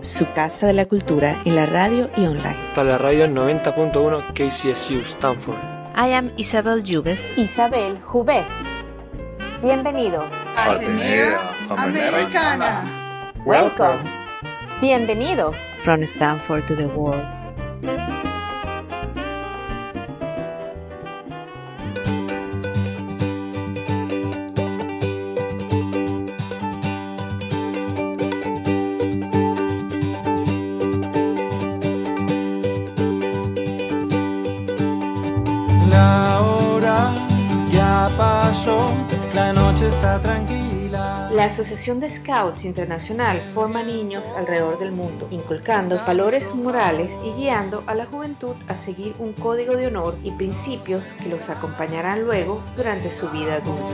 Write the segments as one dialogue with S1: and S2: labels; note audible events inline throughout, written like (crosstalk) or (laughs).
S1: Su casa de la cultura en la radio y online.
S2: Para la radio 90.1 KCSU Stanford.
S1: I am Isabel Yugues.
S3: Isabel Jubés. Bienvenidos.
S4: Atenea Americana.
S3: Welcome. Bienvenidos.
S1: From Stanford to the world.
S5: Asociación de Scouts Internacional forma niños alrededor del mundo, inculcando valores morales y guiando a la juventud a seguir un código de honor y principios que los acompañarán luego durante su vida adulta.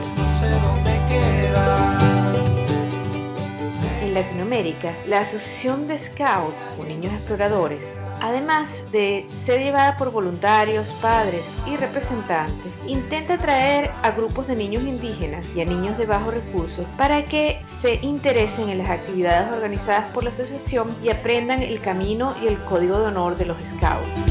S5: En Latinoamérica, la Asociación de Scouts o Niños Exploradores, además de ser llevada por voluntarios, padres y representantes, intenta atraer a grupos de niños indígenas y a niños de bajos recursos para que se interesen en las actividades organizadas por la asociación y aprendan el camino y el código de honor de los Scouts.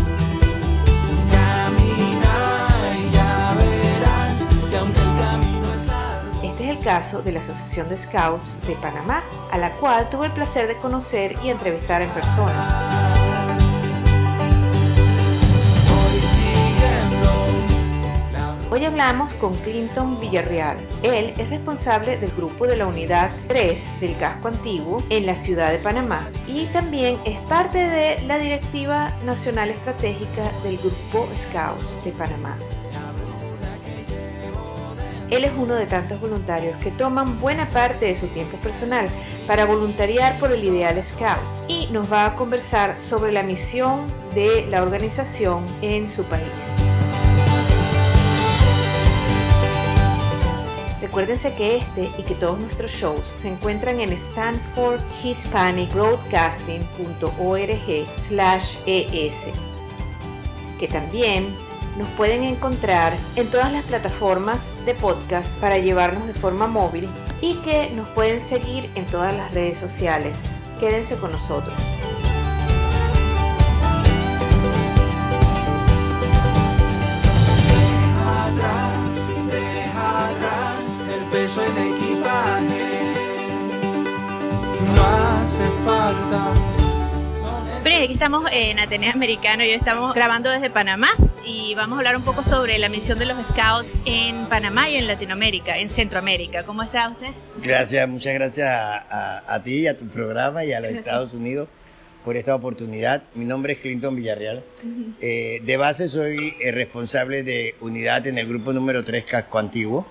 S5: Este caso de la Asociación de Scouts de Panamá, a la cual tuve el placer de conocer y entrevistar en persona. Hoy hablamos con Clinton Villarreal. Él es responsable del grupo de la Unidad 3 del Casco Antiguo en la ciudad de Panamá y también es parte de la Directiva Nacional Estratégica del Grupo Scouts de Panamá. Él es uno de tantos voluntarios que toman buena parte de su tiempo personal para voluntariar por el ideal Scouts y nos va a conversar sobre la misión de la organización en su país. Recuérdense que este y que todos nuestros shows se encuentran en stanfordhispanicbroadcasting.org slash es, que también nos pueden encontrar en todas las plataformas de podcast para llevarnos de forma móvil y que nos pueden seguir en todas las redes sociales. Quédense con nosotros.
S6: Falta.
S7: Pero aquí estamos en Atenea Americano y hoy estamos grabando desde Panamá y vamos a hablar un poco sobre la misión de los Scouts en Panamá y en Latinoamérica, en Centroamérica. ¿Cómo está usted?
S8: Gracias, muchas gracias a, a- a ti, a tu programa y a los Estados Unidos por esta oportunidad. Mi nombre es Clinton Villarreal. Eh, de base soy eh, responsable de unidad en el grupo número 3 Casco Antiguo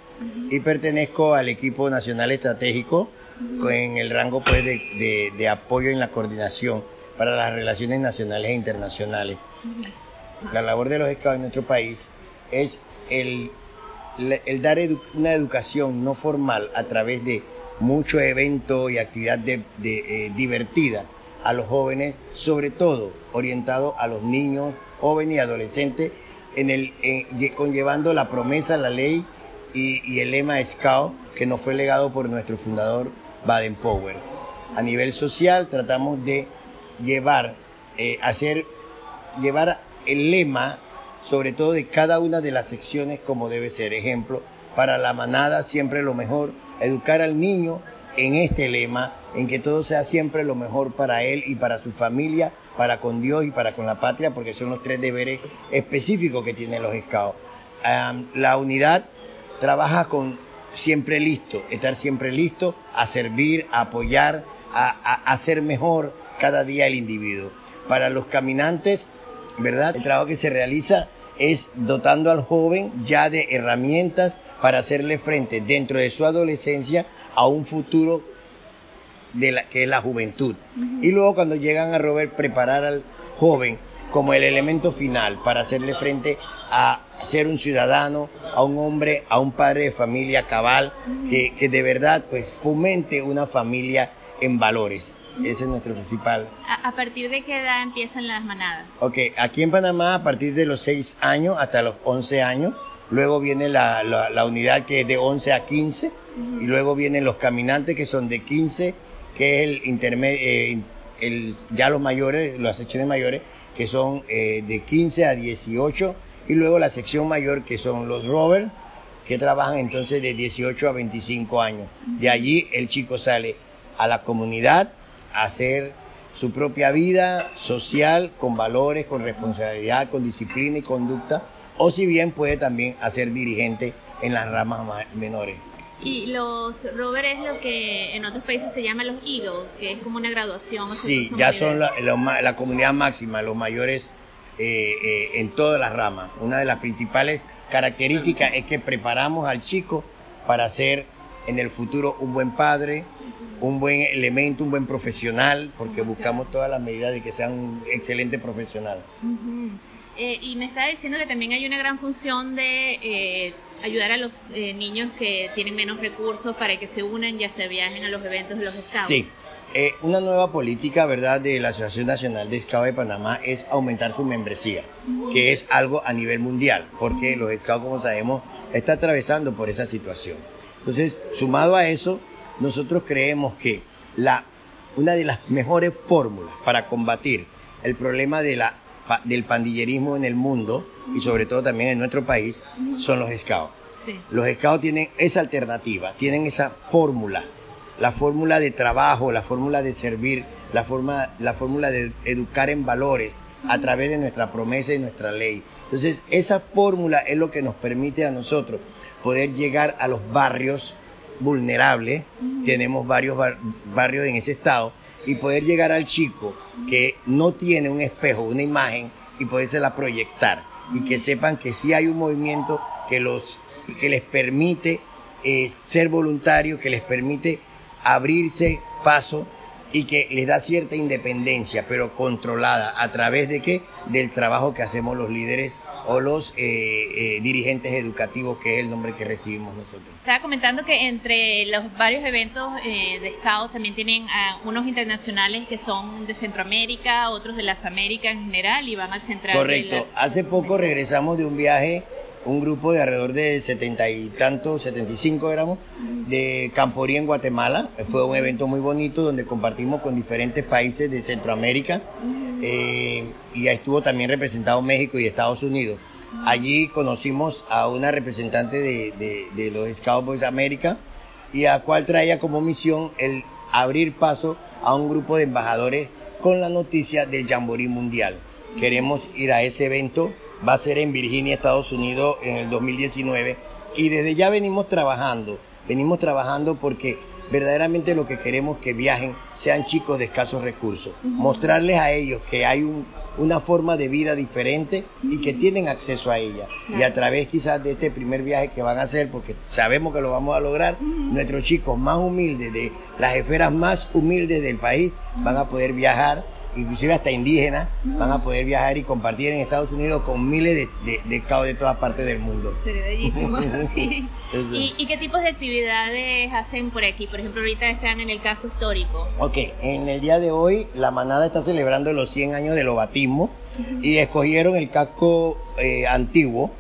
S8: y pertenezco al equipo nacional estratégico en el rango pues, de, de- apoyo en la coordinación para las relaciones nacionales e internacionales. La labor de los Scouts en nuestro país es el el dar una educación no formal a través de muchos eventos y actividad de, eh, a los jóvenes, sobre todo orientado a los niños, jóvenes y adolescentes, en el, conllevando la promesa, la ley y, y el lema Scout que nos fue legado por nuestro fundador Baden Powell. A nivel social tratamos de llevar, eh, hacer llevar el lema, sobre todo de cada una de las secciones como debe ser. Ejemplo, para la manada siempre lo mejor, educar al niño en este lema, en que todo sea siempre lo mejor para él y para su familia, para con Dios y para con la patria, porque son los tres deberes específicos que tienen los scouts. Am, la unidad trabaja con siempre listo, estar siempre listo a servir, a apoyar, a, hacer mejor cada día el individuo. Para los caminantes, ¿verdad? El trabajo que se realiza es dotando al joven ya de herramientas para hacerle frente dentro de su adolescencia a un futuro de la, que es la juventud. Y luego cuando llegan a Robert, preparar al joven como el elemento final para hacerle frente a ser un ciudadano, a un hombre, a un padre de familia cabal, que, que de verdad pues fomente una familia en valores. Ese es nuestro principal.
S7: ¿A, a partir de qué edad empiezan las manadas?
S8: Ok, aquí en Panamá a partir de los 6 años hasta los 11 años, luego viene la, la, la unidad que es de 11 a 15 y luego vienen los caminantes que son de 15, que es el intermedio, el, ya los mayores, las secciones mayores, que son eh, de 15 a 18 y luego la sección mayor que son los rovers, que trabajan entonces de 18 a 25 años. De allí el chico sale a la comunidad a hacer su propia vida social con valores, con responsabilidad, con disciplina y conducta, o si bien puede también hacer dirigente en las ramas ma- menores.
S7: Y los rovers es lo que en otros países se llama los Eagles, que es como una graduación.
S8: Sí, ya son la comunidad máxima, los mayores eh, eh, en todas las ramas. Una de las principales características es que preparamos al chico para ser en el futuro un buen padre, un buen elemento, un buen profesional, porque buscamos todas las medidas de que sea un excelente profesional.
S7: Eh, y me está diciendo que también hay una gran función de eh, ayudar a los eh, niños que tienen menos recursos para que se unan y hasta viajen a los eventos de los scouts.
S8: Sí. Eh, una nueva política, ¿verdad?, de la Asociación Nacional de Scouts de Panamá es aumentar su membresía, que es algo a nivel mundial, porque los Scouts, como sabemos, está atravesando por esa situación. Entonces, sumado a eso, nosotros creemos que la, una de las mejores fórmulas para combatir el problema de la, pa- del pandillerismo en el mundo y sobre todo también en nuestro país son los.
S7: Sí.
S8: Los scouts tienen esa alternativa, tienen esa fórmula, la fórmula de trabajo, la fórmula de servir, la, forma, la fórmula de educar en valores a través de nuestra promesa y nuestra ley. Entonces, esa fórmula es lo que nos permite a nosotros poder llegar a los barrios vulnerables, tenemos varios bar- barrios en ese estado, y poder llegar al chico que no tiene un espejo, una imagen, y podérsela proyectar, y que sepan que sí hay un movimiento que, los, que les permite eh, ser voluntarios, que les permite abrirse paso y que les da cierta independencia, pero controlada a través de qué? Del trabajo que hacemos los líderes o los eh, eh, dirigentes educativos, que es el nombre que recibimos nosotros.
S7: Estaba comentando que entre los varios eventos eh, de Scouts también tienen unos internacionales que son de Centroamérica, otros de las Américas en general y van al central. de
S8: Correcto.
S7: la-
S8: Hace poco regresamos de un viaje, un grupo de alrededor de setenta y tantos, 75 éramos, de Camporí en Guatemala. Fue un evento muy bonito donde compartimos con diferentes países de Centroamérica eh, y ahí estuvo también representado México y Estados Unidos. Allí conocimos a una representante de, de- de los Scouts Boys América y a cual traía como misión el abrir paso a un grupo de embajadores con la noticia del Jamboree Mundial. Queremos ir a ese evento, va a ser en Virginia, Estados Unidos, en el 2019 y desde ya venimos trabajando, venimos trabajando porque verdaderamente lo que queremos que viajen sean chicos de escasos recursos, mostrarles a ellos que hay un- una forma de vida diferente y que tienen acceso a ella. Y a través quizás de este primer viaje que van a hacer, porque sabemos que lo vamos a lograr, nuestros chicos más humildes, de las esferas más humildes del país, van a poder viajar, inclusive hasta indígenas, van a poder viajar y compartir en Estados Unidos con miles de, de, de scouts de todas partes del mundo.
S7: Sería bellísimo, (laughs) sí. ¿Y, y qué tipos de actividades hacen por aquí? Por ejemplo, ahorita están en el casco histórico.
S8: Ok, en el día de hoy la manada está celebrando los 100 años del obatismo y escogieron el casco eh, antiguo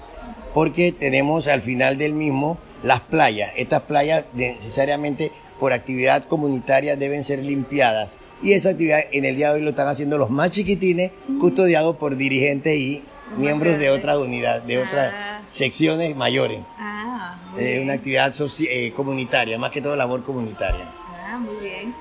S8: porque tenemos al final del mismo las playas. Estas playas necesariamente por actividad comunitaria deben ser limpiadas y esa actividad en el día de hoy lo están haciendo los más chiquitines custodiados por dirigentes y miembros de otra unidad, de otras
S7: Ah.
S8: secciones mayores.
S7: Ah, muy
S8: Eh, una actividad eh, comunitaria, más que todo labor comunitaria.
S7: Ah, muy bien.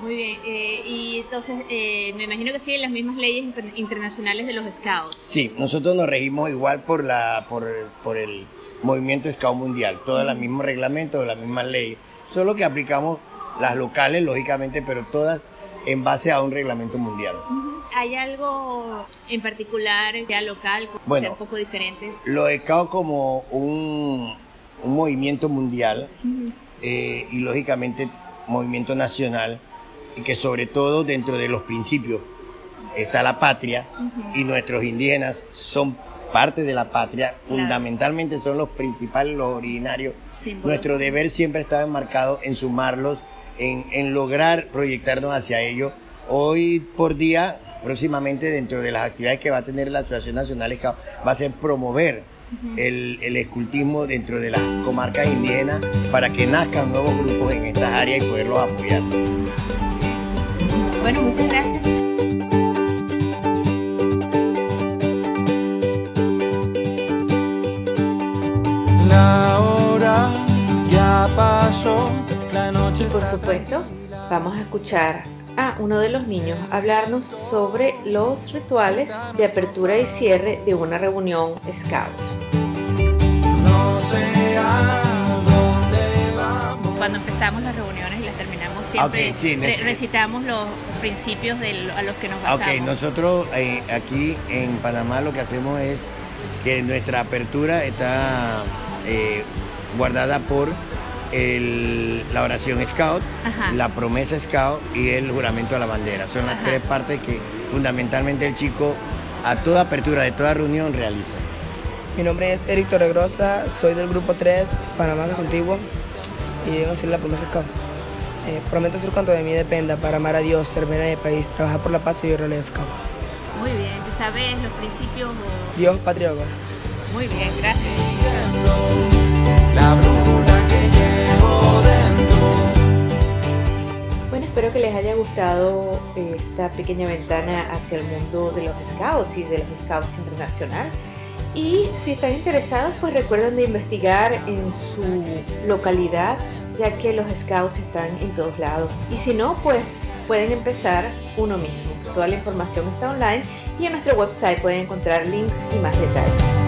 S7: Muy bien. Eh, y entonces, eh, me imagino que siguen las mismas leyes inter- internacionales de los scouts.
S8: Sí, nosotros nos regimos igual por la por, por el movimiento Scout Mundial, todos los mismos reglamentos, las mismas leyes, solo que aplicamos las locales, lógicamente, pero todas en base a un reglamento mundial.
S7: ¿Hay algo en particular, sea local, que
S8: Bueno.
S7: sea un poco diferente?
S8: Lo Scout como un, un movimiento mundial eh, y lógicamente movimiento nacional y que sobre todo dentro de los principios está la patria y nuestros indígenas son parte de la patria, fundamentalmente son los principales, los originarios. Nuestro deber siempre estaba enmarcado en sumarlos, en, en lograr proyectarnos hacia ellos. Hoy por día, próximamente dentro de las actividades que va a tener la Asociación Nacional Scout, va a ser promover el, el escultismo dentro de las comarcas indígenas para que nazcan nuevos grupos en estas áreas y poderlos apoyar.
S7: Bueno, muchas gracias.
S6: La
S5: Y por supuesto, vamos a escuchar a uno de los niños hablarnos sobre los rituales de apertura y cierre de una reunión scout.
S6: No sé a dónde vamos.
S7: Cuando empezamos las reuniones y las terminamos, siempre
S8: sí,
S7: re- recitamos los principios de a los que nos basamos.
S8: Ok, nosotros eh, aquí en Panamá lo que hacemos es que nuestra apertura está eh, guardada por el- la oración scout,
S7: Ajá.
S8: la promesa scout y el juramento a la bandera. Son las
S7: Ajá.
S8: tres partes que fundamentalmente el chico a toda apertura de toda reunión realiza.
S9: Mi nombre es Eric Torregrosa, soy del grupo 3, Panamá Contigo, y vengo a hacer la promesa Scout. Eh, prometo hacer cuanto de mí dependa para amar a Dios, servir a mi país, trabajar por la paz y vivir la Scout.
S7: Muy bien, ¿te sabes los principios? o-
S9: Dios, patria, hogar.
S7: Muy bien, gracias.
S6: La
S5: espero que les haya gustado eh, esta pequeña ventana hacia el mundo de los scouts y de los scouts internacional. Y si están interesados, pues recuerden de investigar en su localidad, ya que los scouts están en todos lados. Y si no, pues pueden empezar uno mismo. Toda la información está online y en nuestro website pueden encontrar links y más detalles.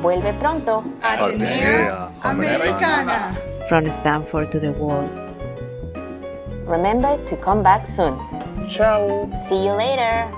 S3: Vuelve pronto.
S4: Atenea Americana.
S1: From Stanford to the world.
S3: Remember to come back soon.
S2: Ciao.
S3: See you later.